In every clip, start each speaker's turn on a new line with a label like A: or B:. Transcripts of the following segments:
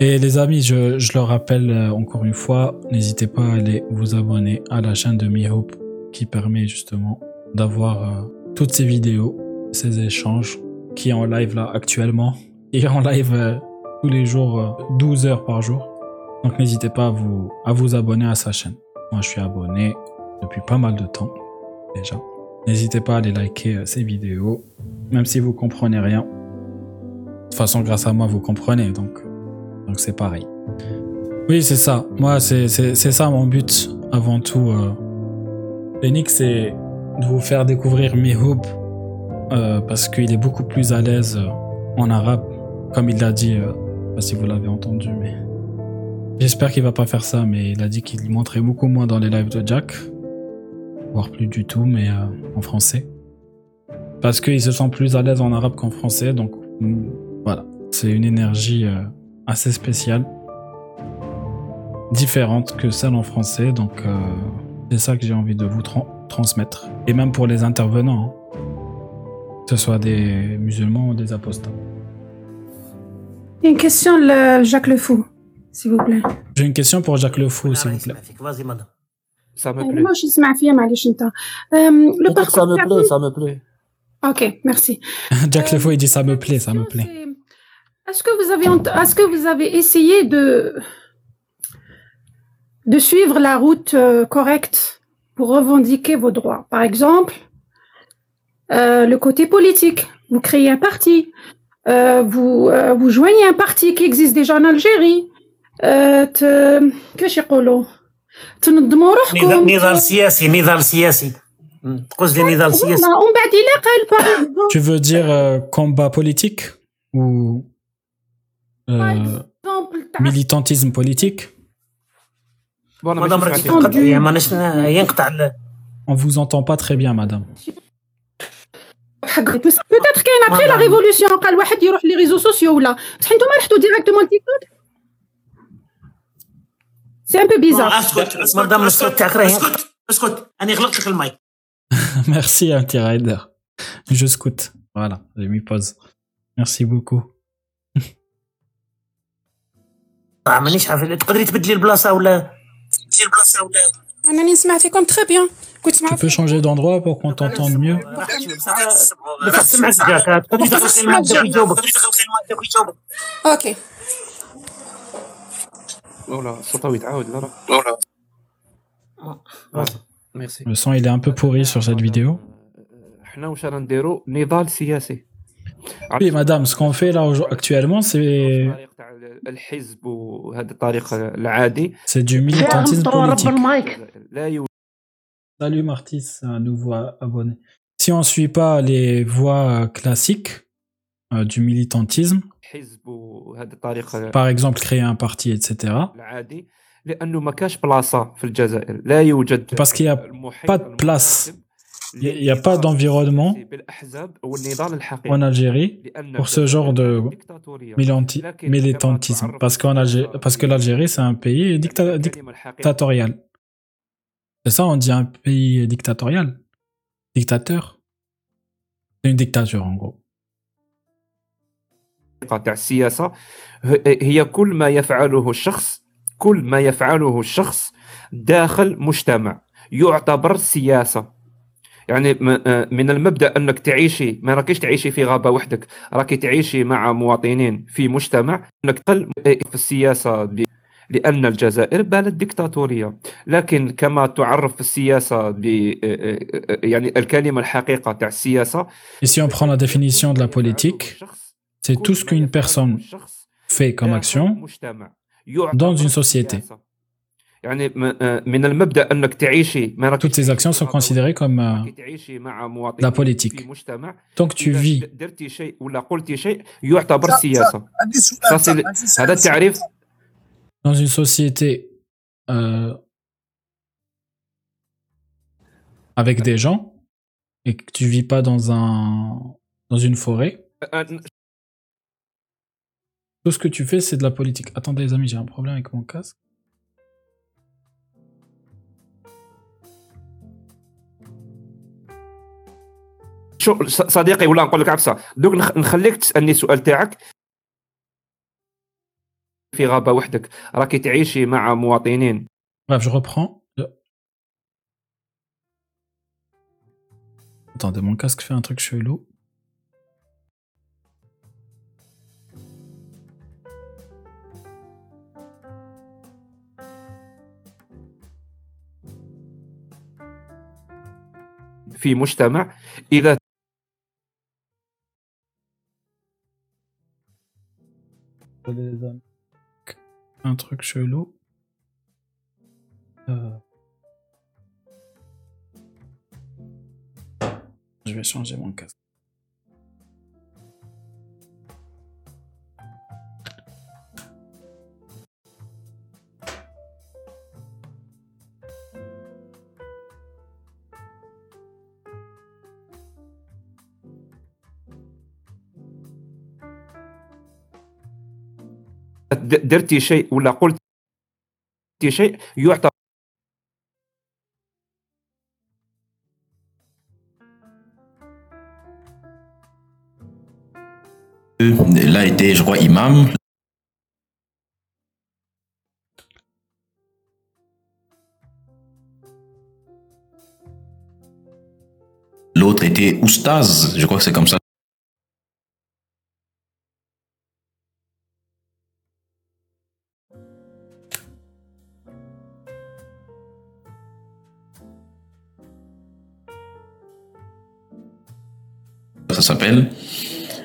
A: Et les amis, je, je le rappelle euh, encore une fois, n'hésitez pas à aller vous abonner à la chaîne de MiHope qui permet justement d'avoir euh, toutes ces vidéos, ces échanges qui est en live là actuellement. Est en live euh, tous les jours, euh, 12 heures par jour. Donc n'hésitez pas à vous, à vous abonner à sa chaîne. Moi je suis abonné depuis pas mal de temps déjà. N'hésitez pas à aller liker ces vidéos, même si vous comprenez rien. De toute façon, grâce à moi, vous comprenez, donc donc c'est pareil. Oui, c'est ça. Moi, c'est ça mon but avant tout. Euh. C'est de vous faire découvrir Mihoub euh, parce qu'il est beaucoup plus à l'aise euh, en arabe, comme il l'a dit. euh, pas si vous l'avez entendu, mais j'espère qu'il va pas faire ça. Mais il a dit qu'il montrait beaucoup moins dans les lives de Jack, voire plus du tout, mais euh, en français, parce qu'il se sent plus à l'aise en arabe qu'en français. Donc mm, voilà, c'est une énergie euh, assez spéciale, différente que celle en français. Donc euh, c'est ça que j'ai envie de vous transmettre. Et même pour les intervenants, hein. que ce soit des musulmans ou des apostats.
B: Une question, le Jacques Le Fou, s'il vous plaît.
A: J'ai une question pour Jacques Le Fou, s'il vous plaît.
C: Ah,
D: ça me
B: euh,
D: plaît.
B: Moi, je suis ma fille, euh, Le
D: parcours. Ça me plaît, ça me plaît.
B: Ok, merci.
A: Jacques euh, Lefou, il dit ça me plaît, ça me plaît.
B: C'est- Est-ce que vous avez ent- est-ce que vous avez essayé de de suivre la route euh, correcte pour revendiquer vos droits Par exemple, euh, le côté politique. Vous créez un parti, euh, vous euh, vous joignez un parti qui existe déjà en Algérie. Euh, ت- كيفاش يقولوا تنظموا روحكم
C: نضال نضال سياسي نضال سياسي مم. تقصد لي نضال سياسي
B: Voilà, ومن بعد إلا قال par exemple-
A: Tu veux dire euh, combat politique ou
B: par
A: euh,
B: exemple, تاع-
A: militantisme politique
D: Bon, أنا
C: مدام
D: ماشي
C: راك
D: سمعتك.
C: تنقطع يا ماناش ينقطع ال-
A: On vous entend pas très bien, madame.
B: حق peut-être كاين après la révolution قال واحد يروح لي ريزو سوسيو ولا بصح نتوما رحتوا ديريكتومون تيك توك سي ان بو بيزار
C: اسكت مدام الصوت تاعك راه ينقطع اسكت انا غلقت لك المايك
A: Merci, Anti-Rider. Je scoute. Voilà, j'ai mis pause. Merci beaucoup.
C: مانيش عارف تقدري تبدلي البلاصه ولا تبدلي البلاصه ولا
B: انا نسمع فيكم تري بيان كنت
A: Tu peux changer d'endroit pour qu'on t'entende mieux
C: بصح سمعك جاك تقدري تدخلي الماء بداك يجاوبك تقدري تدخلي الماء بداك يجاوبك
B: اوكي
D: ولا الصوت يتعاود لا لا ميرسي
A: Le son, il est un peu pourri sur cette vidéo.
D: حنا واش رانا نديرو نضال سياسي
A: Oui, madame, ce qu'on fait là aujourd- actuellement, c'est
D: الطريق تاع الحزب وهذا الطريق العادي
A: c'est du militantisme politique.
C: المايك
D: لا يوجد
A: Salut Martis, c'est un nouveau a- abonné. Si on suit pas les voies euh, classiques euh, du militantisme,
D: حزب وهذا الطريق
A: par exemple créer un parti, etc.,
D: العادي لانه ما كاش بلاصه في الجزائر لا يوجد
A: parce qu'il y a
D: المحيط
A: pas de place.
D: المناسب
A: Il y a- il y a pas d'environnement
D: بالاحزاب والنضال الحقيقي
A: en Algérie
D: لأن
A: pour ce genre de
D: ديكتاتورية.
A: milanti-
D: لكن
A: militantisme.
D: كما
A: Parce qu'en Algérie, parce que l'Algérie, c'est un pays dicta-
D: الكلمة الحقيقية
A: dictatorial. C'est ça, on dit un pays dictatorial Dictateur C'est une dictature, en gros.
D: تاع السياسة ه- هي كل ما يفعله الشخص كل ما يفعله الشخص داخل مجتمع يعتبر سياسة يعني آه، من المبدأ أنك تعيشي ما راكيش تعيشي في غابة وحدك راكي تعيشي مع مواطنين في مجتمع أنك تقل في السياسة ل- لأن الجزائر بلد ديكتاتورية لكن كما تعرف في السياسة ب آه، آه، يعني الكلمة الحقيقة تاع السياسة
A: si on prend la définition de la politique, c'est tout ce qu'une personne fait comme action dans une société. Toutes ces actions sont considérées comme euh, la politique. Tant que tu vis.
D: Ça, c'est
A: dans une société euh, avec des gens et que tu vis pas dans un dans une forêt. Tout ce que tu fais, c'est de la politique. Attendez les amis, j'ai un problème avec mon casque.
D: شو صديقي ولا نقول لك عفسة دوك نخ- نخليك تسألني السؤال تاعك في غابة وحدك راكي تعيشي مع مواطنين
A: je reprends. Attendez, mon casque fait un truc chelou.
D: في مجتمع إذا
A: Un truc chelou. Euh. Je vais changer mon casque.
D: درتي شيء ولا قلت شيء يعتبر
E: Il a été, je crois, imam. L'autre était oustaz, je crois que c'est comme ça. s'appelle.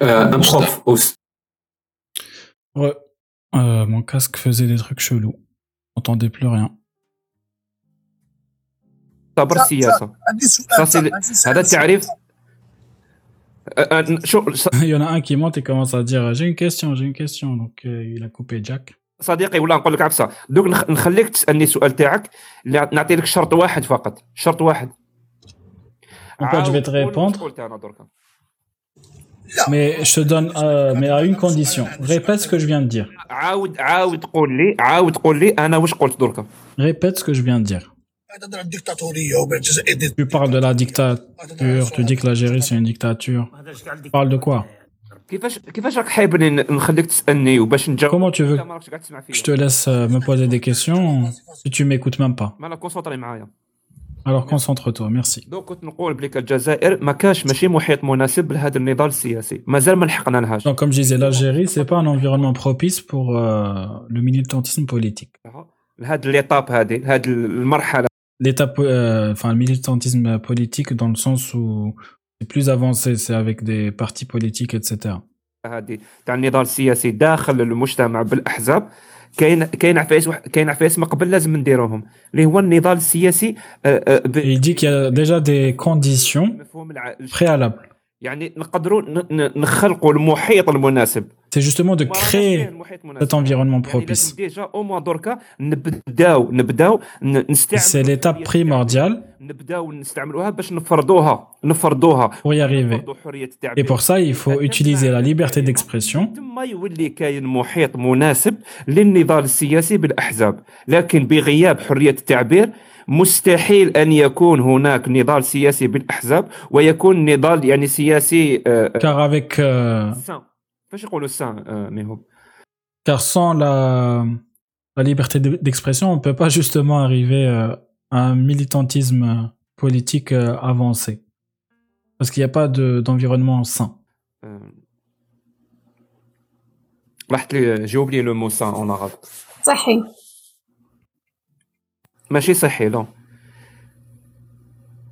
D: آه، un prof أوس-
A: Ouais. Euh, mon casque faisait des trucs chelous. J'entendais plus rien.
D: يعتبر سياسه
F: عندي
D: Ça,
F: سؤال
D: c'est le-
F: عندي سؤال.
D: هذا التعريف آه، آه، شو ص-
A: Il y en a un qui monte et commence à dire J'ai une question, j'ai une question. Donc euh, il a coupé Jack.
D: صديقي ولا نقول لك عبسه دوك نخ- نخليك تسالني السؤال تاعك اللي نعطي لك شرط واحد فقط شرط واحد
A: En fait, je vais te
D: عاود قول
A: répondre. Mais je te donne, euh, mais à une condition. Répète ce que je viens de dire. Répète ce que je viens de dire. Tu parles de la dictature, tu dis que l'Algérie c'est une dictature. Tu parles de quoi? Comment tu veux
D: que
A: je te laisse euh, me poser des questions si tu m'écoutes même pas
D: مالا كونسونطري معايا
A: Alors concentre-toi, merci.
D: دوك كنت نقول بليك الجزائر ما كاش ماشي محيط مناسب لهذا النضال السياسي مازال ما لحقنا لهاش
A: Donc comme je disais, l'Algérie c'est pas un environnement propice pour euh, le militantisme politique.
D: لهاد ليطاب هذه لهاد المرحله
A: L'étape, euh, enfin le militantisme politique dans le sens où c'est plus avancé, c'est avec des partis politiques, etc.
D: هذه تاع النضال السياسي داخل المجتمع بالاحزاب كاين كاين عفايس وح- كاين عفايس ما قبل لازم نديروهم اللي هو النضال السياسي آه، آه، ب-
A: Et il
D: يعني نقدروا نخلقوا المحيط المناسب.
A: سي
D: جوستومون دو كري
A: cet
D: يعني
A: انفيرونمون
D: بروبيس ديجا أو موا دركا نبداو نبداو نستعملوها
A: سي ليتاب بريمورديال
D: نبداو نستعملوها باش نفرضوها نفرضوها.
A: وي y اي بور سا يفو اوتيليزي لا ليبرتي ديكسبرسيون
D: تما يولي كاين محيط مناسب للنضال السياسي بالأحزاب. لكن بغياب حرية التعبير مستحيل ان يكون هناك نضال سياسي بالاحزاب ويكون نضال يعني سياسي آه، آه،
A: car avec euh,
D: سان فاش يقولوا سان آه، ميهوب
A: car sans la, la liberté de- d'expression, on peut pas justement arriver euh, à un militantisme politique euh, avancé. Parce qu'il n'y a pas de- d'environnement sain.
D: آه، لاحظت لي جاوب لي لو مو سان اون عرب
B: صحي
D: ماشي صحي لا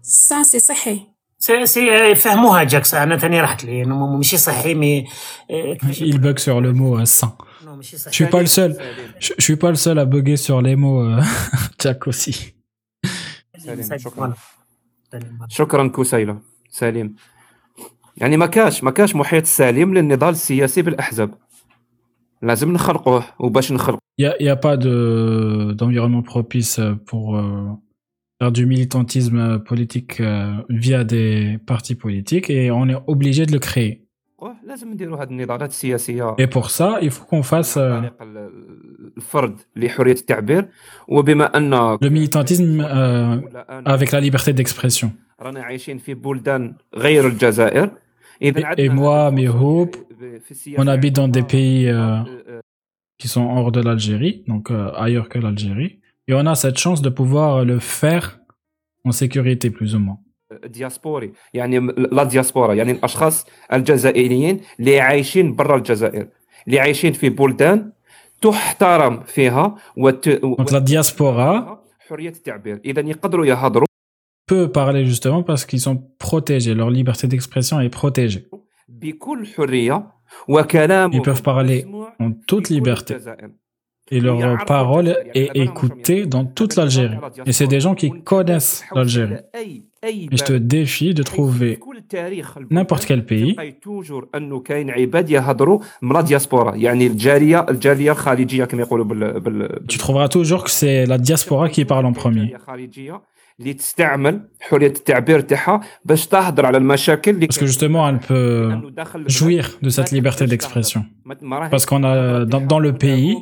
G: سا سي صحي
C: سي سي فهموها جاكس أنا ثاني رحت لي إنه ماشي صحي مي كيفاش
A: Il bug sur le mot euh, sain. Je
C: صحي
A: suis pas le seul. Je, suis pas le seul à bugger sur les mots. euh, Jack aussi.
D: شكراً. شكرا سليم يعني ما كاش ما كاش محيط سليم للنضال السياسي بالأحزاب لازم نخلقوه وباش نخلق
A: Il n'y a, il y a pas de- d'environnement propice euh, pour euh, faire du militantisme politique euh, via des partis politiques et on est obligé de le créer.
D: لازم نديروا هذه النضالات السياسيه
A: Et pour ça, il faut qu'on fasse euh,
D: عن طريق ال- الفرد لحريه التعبير وبما ان
A: le militantisme euh,
D: ولا أنا-
A: avec la liberté d'expression.
D: رانا عايشين في بلدان غير الجزائر اذا
A: Et moi, mes hopes, On habite dans des pays euh, qui sont hors de l'Algérie, donc euh, ailleurs que l'Algérie. Et on a cette chance de pouvoir le faire en sécurité, plus ou moins.
D: دياسبوري يعني م- لا دياسبورا يعني الاشخاص الجزائريين اللي عايشين برا الجزائر اللي عايشين في بلدان تحترم فيها وت...
A: Donc la diaspora
D: حريه التعبير اذا يقدروا يهضروا
A: peut parler justement parce qu'ils sont protégés, leur liberté d'expression est protégée. Ils peuvent parler en toute liberté. Et leur parole est écoutée dans toute l'Algérie. Et c'est des gens qui connaissent l'Algérie. Et je te défie de trouver n'importe quel pays. Tu trouveras toujours que c'est la diaspora qui parle en premier. Parce que justement, elle peut jouir de cette liberté d'expression. Parce qu'on a, dans, le pays,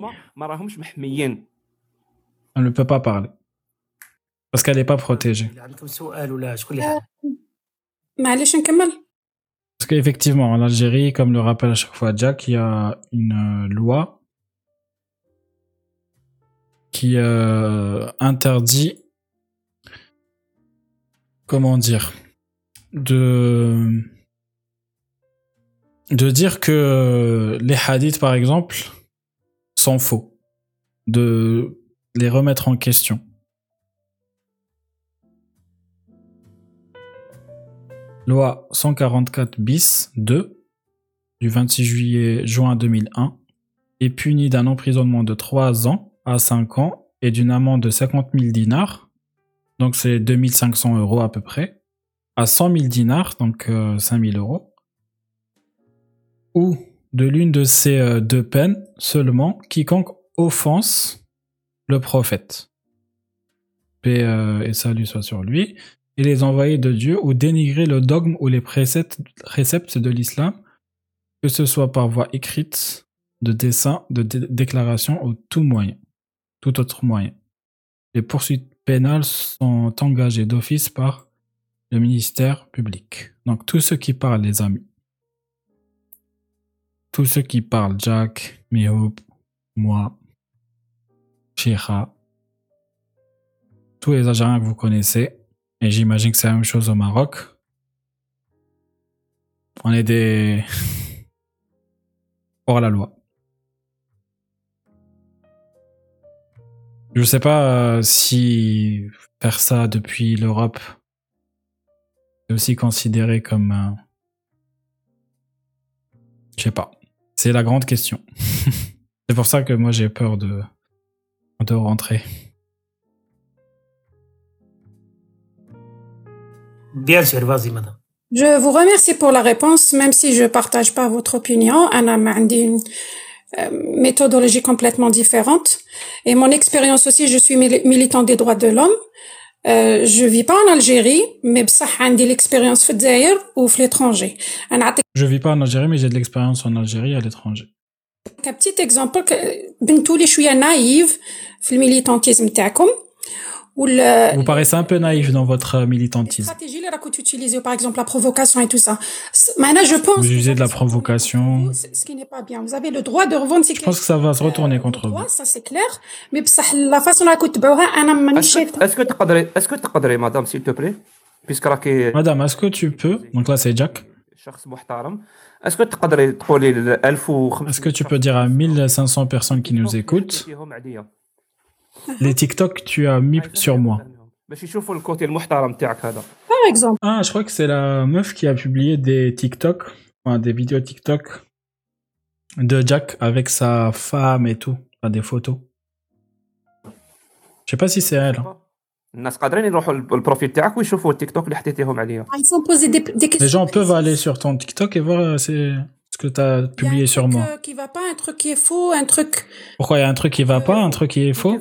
A: on ne peut pas parler. Parce qu'elle n'est pas protégée. Parce qu'effectivement, en Algérie, comme le rappelle à chaque fois Jack, il y a une euh, loi qui euh, interdit comment dire, de de dire que les hadiths, par exemple, sont faux, de les remettre en question. Loi 144 bis 2 du 26 juillet juin 2001 est punie d'un emprisonnement de 3 ans à 5 ans et d'une amende de 50 000 dinars, donc c'est 2500 euros à peu près, à 100 000 dinars, donc euh, 5 000 euros, ou de l'une de ces euh, deux peines seulement quiconque offense le prophète. Euh, et salut soit sur lui, et les envoyés de Dieu ou dénigrer le dogme ou les préceptes, de l'islam, que ce soit par voie écrite, de dessin, de dé- déclaration ou tout moyen, tout autre moyen. Les poursuites pénales sont engagées d'office par le ministère public. Donc tous ceux qui parlent, les amis, tous ceux qui parlent, Jack, Mihoub, moi, Shira, tous les Algériens que vous connaissez, et j'imagine que c'est la même chose au Maroc. On est des hors la loi. Je sais pas euh, si faire ça depuis l'Europe est aussi considéré comme. euh, Je sais pas. C'est la grande question. c'est pour ça que moi j'ai peur de de rentrer.
C: Bien sûr, vas-y, madame.
B: Je vous remercie pour la réponse, même si je partage pas votre opinion. Anna euh, méthodologie complètement différente. Et mon expérience aussi, je suis militant des droits de l'homme. Euh, je vis pas en Algérie, mais j'ai l'expérience ou l'étranger.
A: Je vis pas en Algérie, mais j'ai de l'expérience en Algérie et à l'étranger.
B: Un petit exemple, je suis euh, naïve le militantisme. Le,
A: Vous paraissez un peu naïf dans votre militantisme.
B: Les stratégies, les que utilisées, par exemple la provocation et tout ça. Maintenant, je pense.
A: Vous usez de la provocation.
B: Ce qui n'est pas bien. Vous avez le droit de revendiquer.
A: Je pense que ça va se retourner contre vous.
B: Ça, c'est clair. Mais la façon dont vous l'avez Est-ce que
D: tu est-ce que tu peux, madame, s'il te plaît, puisque
A: Madame, est-ce que tu peux Donc là, c'est Jack. Est-ce que tu peux dire à 1500 personnes qui nous écoutent les TikTok tu as mis sur moi.
B: Par exemple.
A: Ah, je crois que c'est la meuf qui a publié des TikTok, des vidéos TikTok de Jack avec sa femme et tout, des photos. Je sais pas si c'est elle. Hein. Les gens peuvent aller sur ton TikTok et voir euh, c'est ce que tu as
B: Il y a un
A: publié sur
B: truc,
A: moi.
B: euh, qui va pas, un truc qui est faux, un truc.
A: Pourquoi il y a un truc qui va pas, un truc qui est faux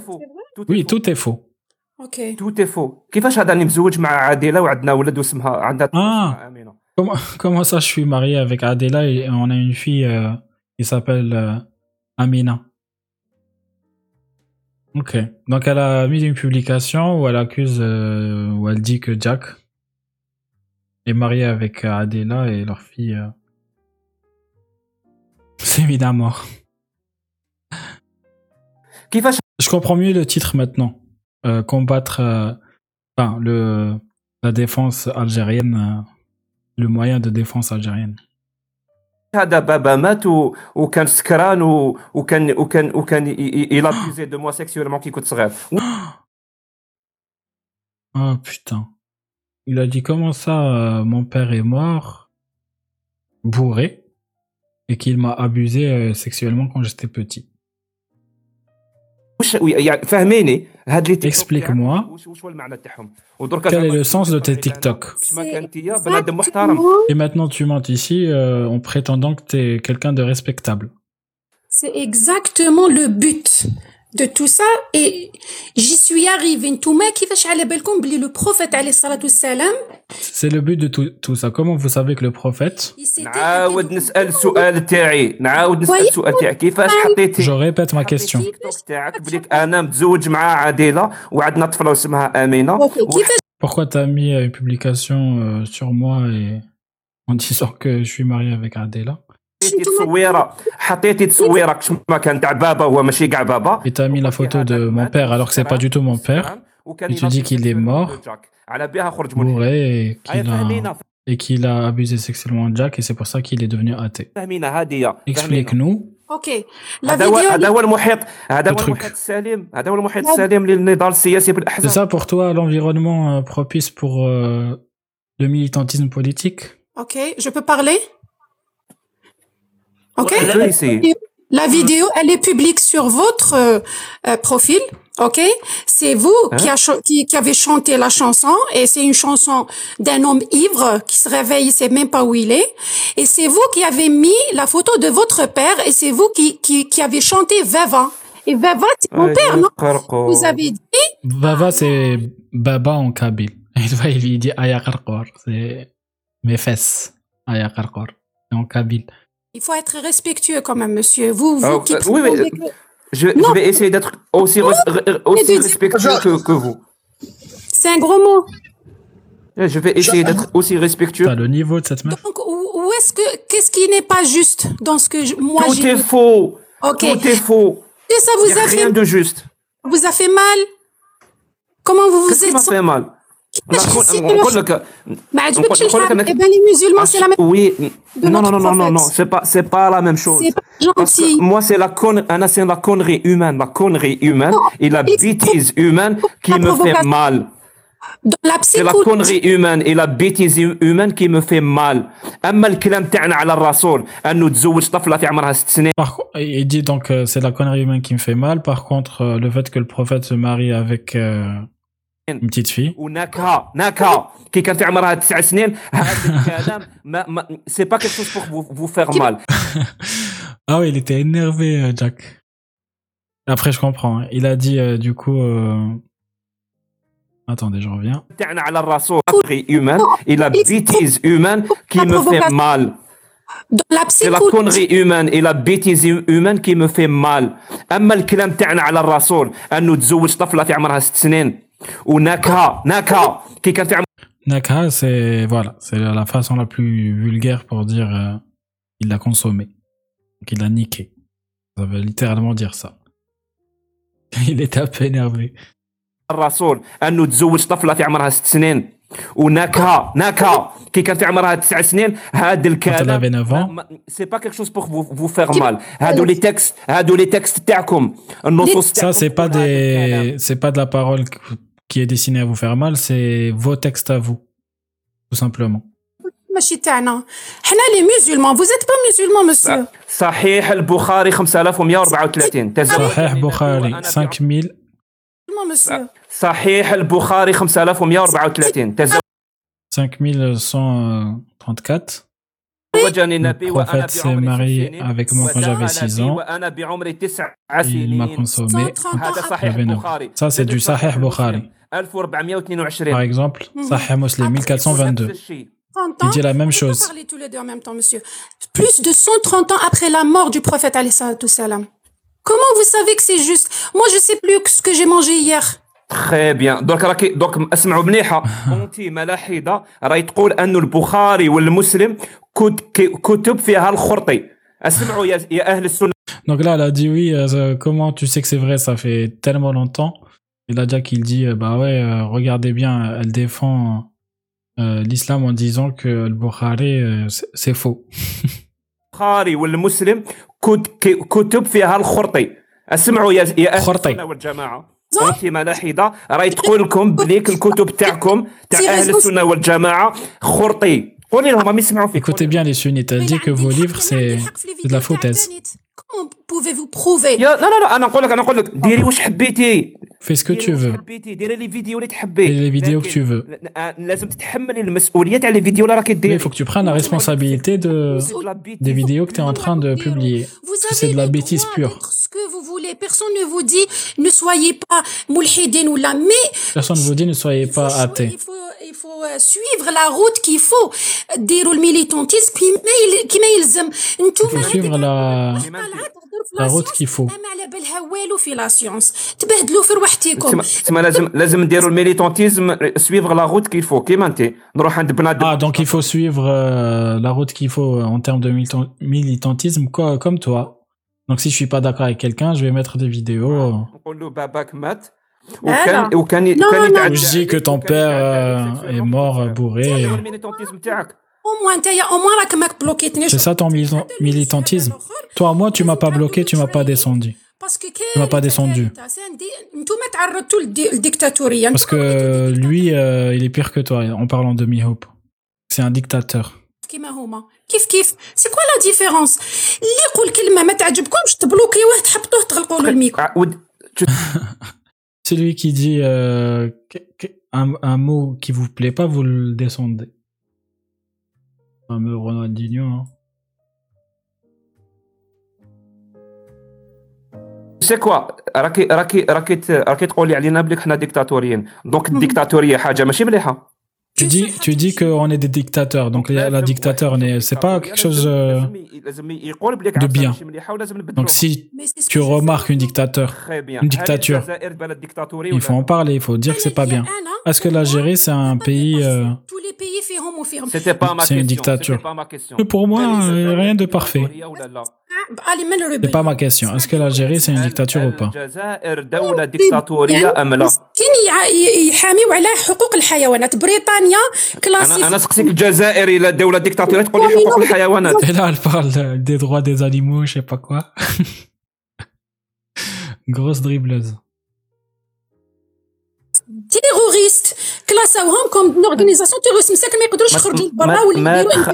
A: Oui, tout est faux.
B: Ok.
D: tout est faux كيفاش هذا راني مزوج مع عادله وعندنا ولد واسمها عندها طفل
A: Ah.
D: اسمها امينه
A: Comment, comment ça, je suis marié avec Adela et on a une fille euh, qui s'appelle euh, Amina. Ok. Donc elle a mis une publication où elle accuse, euh, où elle dit que Jack est marié avec euh, Adela et leur fille euh, s'est mis à mort.
D: كيفاش
A: Je comprends mieux le titre maintenant. Euh, combattre, euh, enfin, le, la défense algérienne, euh, le moyen de défense algérienne.
D: هذا بابا مات و... وكان سكران و... وكان وكان وكان الى ابيزي دو موا سيكسيولمون كي كنت صغير
A: Oh putain. Il a dit comment ça, euh, mon père est mort, bourré, et qu'il m'a abusé sexuellement quand j'étais petit. Explique-moi quel est le sens de tes TikTok. Et maintenant tu mentes ici en prétendant que tu es quelqu'un de respectable.
B: C'est exactement le but de tout ça et j'y suis arrivée. Le prophète
A: c'est le but de tout, tout, ça. Comment vous savez que le prophète je répète ma question. pourquoi tu as mis euh, une publication euh, sur moi et en disant que je suis marié avec Adela?
D: حطيتي تصويره حطيتي تصويره كما كان تاع بابا هو ماشي كاع بابا
A: Et t'as mis la photo de mon père alors que c'est pas du tout mon père,
D: وكان
A: Et tu dis qu'il est mort.
D: على بها خرج من
A: bourré, et
D: هيا
A: qu'il a,
D: فهمينا
A: et qu'il a abusé sexuellement de Jack et c'est pour ça qu'il est devenu athée.
D: فهمينا هذه هي
A: Explique-nous.
B: اوكي la
D: هذا هو
B: vidéo
D: هذا هو المحيط هذا هو
A: Le truc.
D: المحيط السليم هذا هو المحيط السليم للنضال السياسي
A: C'est
D: بالاحزاب
A: ça pour toi l'environnement euh, propice pour euh, le militantisme politique
B: ok je peux parler OK La vidéo, elle est publique sur votre euh, euh profil. OK? C'est vous qui, a, qui, qui, avez chanté la chanson et c'est une chanson d'un homme ivre qui se réveille, il sait même pas où il est. Et c'est vous qui avez mis la photo de votre père et c'est vous qui, qui, qui avez chanté Vava. Et Vava, c'est mon père, non? Vous avez dit
A: Vava, c'est Baba en kabyle. Et toi, il dit Ayakarkor. C'est mes fesses. Ayakarkor. En kabyle
B: il faut être respectueux quand même, monsieur. Vous, vous qui
D: euh, oui, mais-
B: que-
D: Je, vais essayer d'être aussi, re- respectueux que, que vous.
B: C'est un gros mot.
D: Je vais essayer d'être aussi respectueux.
A: T'as le niveau de cette meuf
B: Donc, où, est-ce que, qu'est-ce qui n'est pas juste dans ce que je- moi
D: Tout
B: j'ai
D: est faux.
B: Ok.
D: Tout est faux.
B: Et ça
D: Il
B: vous
D: a
B: a fait
D: rien de juste.
B: vous a fait mal? Comment vous vous
D: Qu'est-ce qui m'a
B: êtes
D: fait mal?
B: les musulmans, c'est la ah,
D: même
B: chose.
D: Non, non, non, non, non, pas, la même chose. Moi, c'est la connerie, humaine, la connerie humaine et la bêtise humaine qui me fait mal. C'est la connerie humaine et la bêtise humaine qui me fait mal.
A: Il dit donc euh, c'est la connerie humaine qui me fait mal. Par contre, euh, le fait que le prophète se marie avec euh, une petite fille,
D: ونكهه نكهه كي كان في عمرها تسع سنين هذا الكلام ما ما سي با كيك شوز بور vous faire mal
A: ah oui, il était énervé, euh, Jack. Après, je comprends. hein. Il a dit euh, du coup. euh, Attendez, je reviens.
D: تاعنا على الرسول connerie humaine et la bêtise humaine qui me fait mal
B: dans la
D: C'est la
B: psychologie,
D: connerie humaine et la bêtise humaine qui me fait mal. اما الكلام تاعنا على الرسول انه تزوج طفله في عمرها ست سنين ونكهه نكهه كي كان في عمرها
A: Nakha, c'est voilà, c'est la façon la plus vulgaire pour dire euh, il l'a consommé, donc il l'a niqué. Ça veut littéralement dire ça. Il était un peu énervé.
D: الرسول انه تزوج طفله في عمرها ست سنين
A: Ce
D: n'est pas quelque chose pour vous faire mal.
A: Ça,
D: ce
A: n'est pas de la parole qui est destinée à vous faire mal, c'est vos textes à vous, tout simplement.
B: Comment, monsieur.
D: 5134.
A: Le prophète s'est marié avec moi quand j'avais 6 ans.
D: Et
A: il m'a consommé. Ça, c'est du Sahih Bukhari. Par exemple,
B: mhm.
A: Sahih Muslim 1422. Il dit la même chose.
B: Plus de 130 ans après la mort du prophète, alayhi salam. Comment vous savez que c'est juste Moi, je sais plus que ce que j'ai mangé hier.
D: تخي بيان دوك راكي دوك اسمعوا مليحه انت ملاحظه راهي تقول انه البخاري والمسلم كت- كتب فيها الخرطي اسمعوا يا يا اهل السنه
A: Donc là, elle a dit oui, euh, ça- comment tu sais que c'est vrai Ça fait tellement longtemps. Et là, Jack, il dit, euh, bah ouais, euh, regardez bien, elle défend euh, l'islam en disant que le Bukhari, euh, c'est- c'est faux.
D: البخاري والمسلم كت- ك- كتب فيها الخرطي. اسمعوا يا يا
A: خرطي.
D: والجماعة. أنت ملاحظه راهي تقول لكم بليك الكتب تاعكم تاع أهل السنة والجماعة. خرطي. قولي لهم راهم يسمعوا فيك
A: Écoutez bien les sunnites, elle dit que vos livres, c'est c'est de la foutaise.
G: Comment pouvez-vous prouver
D: يا لا لا لا انا نقول لك انا نقول لك ديري واش حبيتي
A: Fais ce que
D: ديري
A: tu
D: واش
A: veux.
D: حبيتي ديري لي فيديو اللي تحبي
A: Et les vidéos que
D: لكن
A: tu veux.
D: ل- آه، لازم تتحملي المسؤوليه تاع لي فيديو اللي راكي
A: Mais il
D: ديري
A: faut que tu prennes la responsabilité de, des vidéos que tu es en train de publier.
G: Vous
A: que c'est
G: avez
A: de la
G: le
A: bêtise
G: droit
A: pure.
G: d'être ce que vous voulez. Personne ne vous dit ne soyez pas mulhidin ou là, mais
A: Personne ne vous dit ne soyez
G: il faut,
A: pas
G: choi-
A: athée.
G: il faut, il faut euh, suivre la route qu'il faut. ديروا الميليتونتيزم كيما يل- كيما يلزم انتم
A: Il faut suivre la, la route qu'il faut.
G: ما على بالها والو في لا سيونس تبهدلوا في رواحتكم
D: تسمى تسمى لازم لازم نديروا الميليتونتيزم سويفغ لا روت كيل فو كيما انت نروح عند بنادم
A: Ah, donc il faut suivre euh, la route qu'il faut en termes de militan- militantisme, quoi, comme toi. Donc si je suis pas d'accord avec quelqu'un, je vais mettre des vidéos.
D: نقول له باباك مات
B: لا.
D: وكان وكان
B: لا،
D: كان
B: لا.
D: يتعدى
A: Où je dis que ton père euh, est mort euh, bourré.
D: الميليتونتيزم تاعك
G: au moins انت au moins راك ماك بلوكيتني
A: C'est ça ton militan- militantisme. Toi, moi, tu m'as pas bloqué, tu m'as pas descendu.
G: باسكو
A: Tu m'as pas descendu.
G: انتم تعرضتوا للديكتاتوريه
A: Parce que lui, euh, il est pire que toi en parlant de Mihope. C'est un dictateur.
G: كيما هما كيف كيف سي كوا لا ديفيرونس اللي يقول كلمه ما تعجبكمش تبلوكيوه تحبطوه تغلقوا له الميكرو
D: ع- ود- tu-
A: Celui qui dit euh, que- que- un, un mot qui vous plaît pas, vous le descendez. Fameux Ronaldinho. Hein.
D: سي كوا راكي راكي راكي ت- راكي تقولي علينا بلي حنا ديكتاتوريين دونك الديكتاتوريه حاجه ماشي مليحه
A: tu dis, tu dis qu'on est des dictateurs, donc la dictateur, c'est pas quelque chose de bien. Donc si tu remarques une dictateur, une dictature, il faut en parler, il faut dire que c'est pas bien. Est-ce que l'Algérie c'est un pays C'est une dictature. Pour moi, rien de parfait. C'est pas ma question. Est-ce que l'Algérie, c'est une dictature ou pas? Et là, elle parle des droits des animaux, je sais pas quoi. Grosse dribbleuse.
G: Terroriste كلاساوهم كوم أورغانيزاسيون تيروس مساك ما يقدروش يخرجوا برا ولا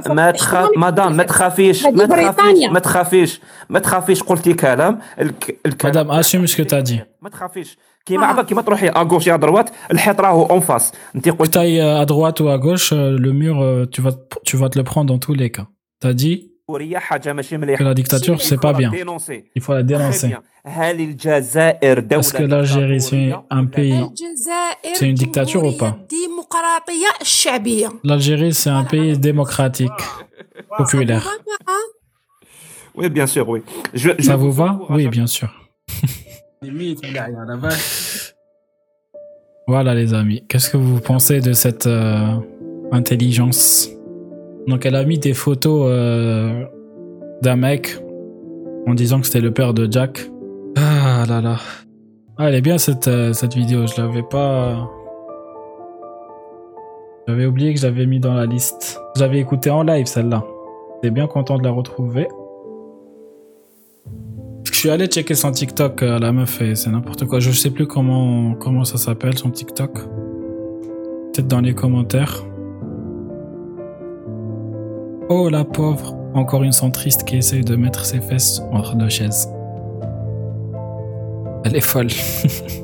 D: ما تخاف مدام ما تخافيش ما تخافيش ما تخافيش ما تخافيش قلتي كلام
A: مدام اشي مش كو تادي
D: ما تخافيش. كيما عبا كيما تروحي اغوش يا دروات الحيط راهو اون فاس انت
A: قلتي ا دروات و اغوش لو مور تو فات تو فات لو بروند ان تو
D: لي كا تادي
A: que la dictature, c'est pas bien. Il faut la dénoncer. Est-ce que l'Algérie, c'est un pays, c'est une dictature ou pas? L'Algérie, c'est un pays démocratique, populaire.
D: Oui, bien sûr,
A: Ça vous va? Oui, bien sûr. voilà, les amis. Qu'est-ce que vous pensez de cette euh, intelligence? Donc, elle a mis des photos euh, d'un mec en disant que c'était le père de Jack. Ah là là. Ah, elle est bien cette, euh, cette vidéo. Je l'avais pas. J'avais oublié que je l'avais mis dans la liste. Je l'avais écouté en live celle-là. J'étais bien content de la retrouver. Je suis allé checker son TikTok, euh, la meuf, et c'est n'importe quoi. Je sais plus comment, comment ça s'appelle son TikTok. Peut-être dans les commentaires. Oh la pauvre, encore une centriste qui essaye de mettre ses fesses entre deux chaises. Elle est folle.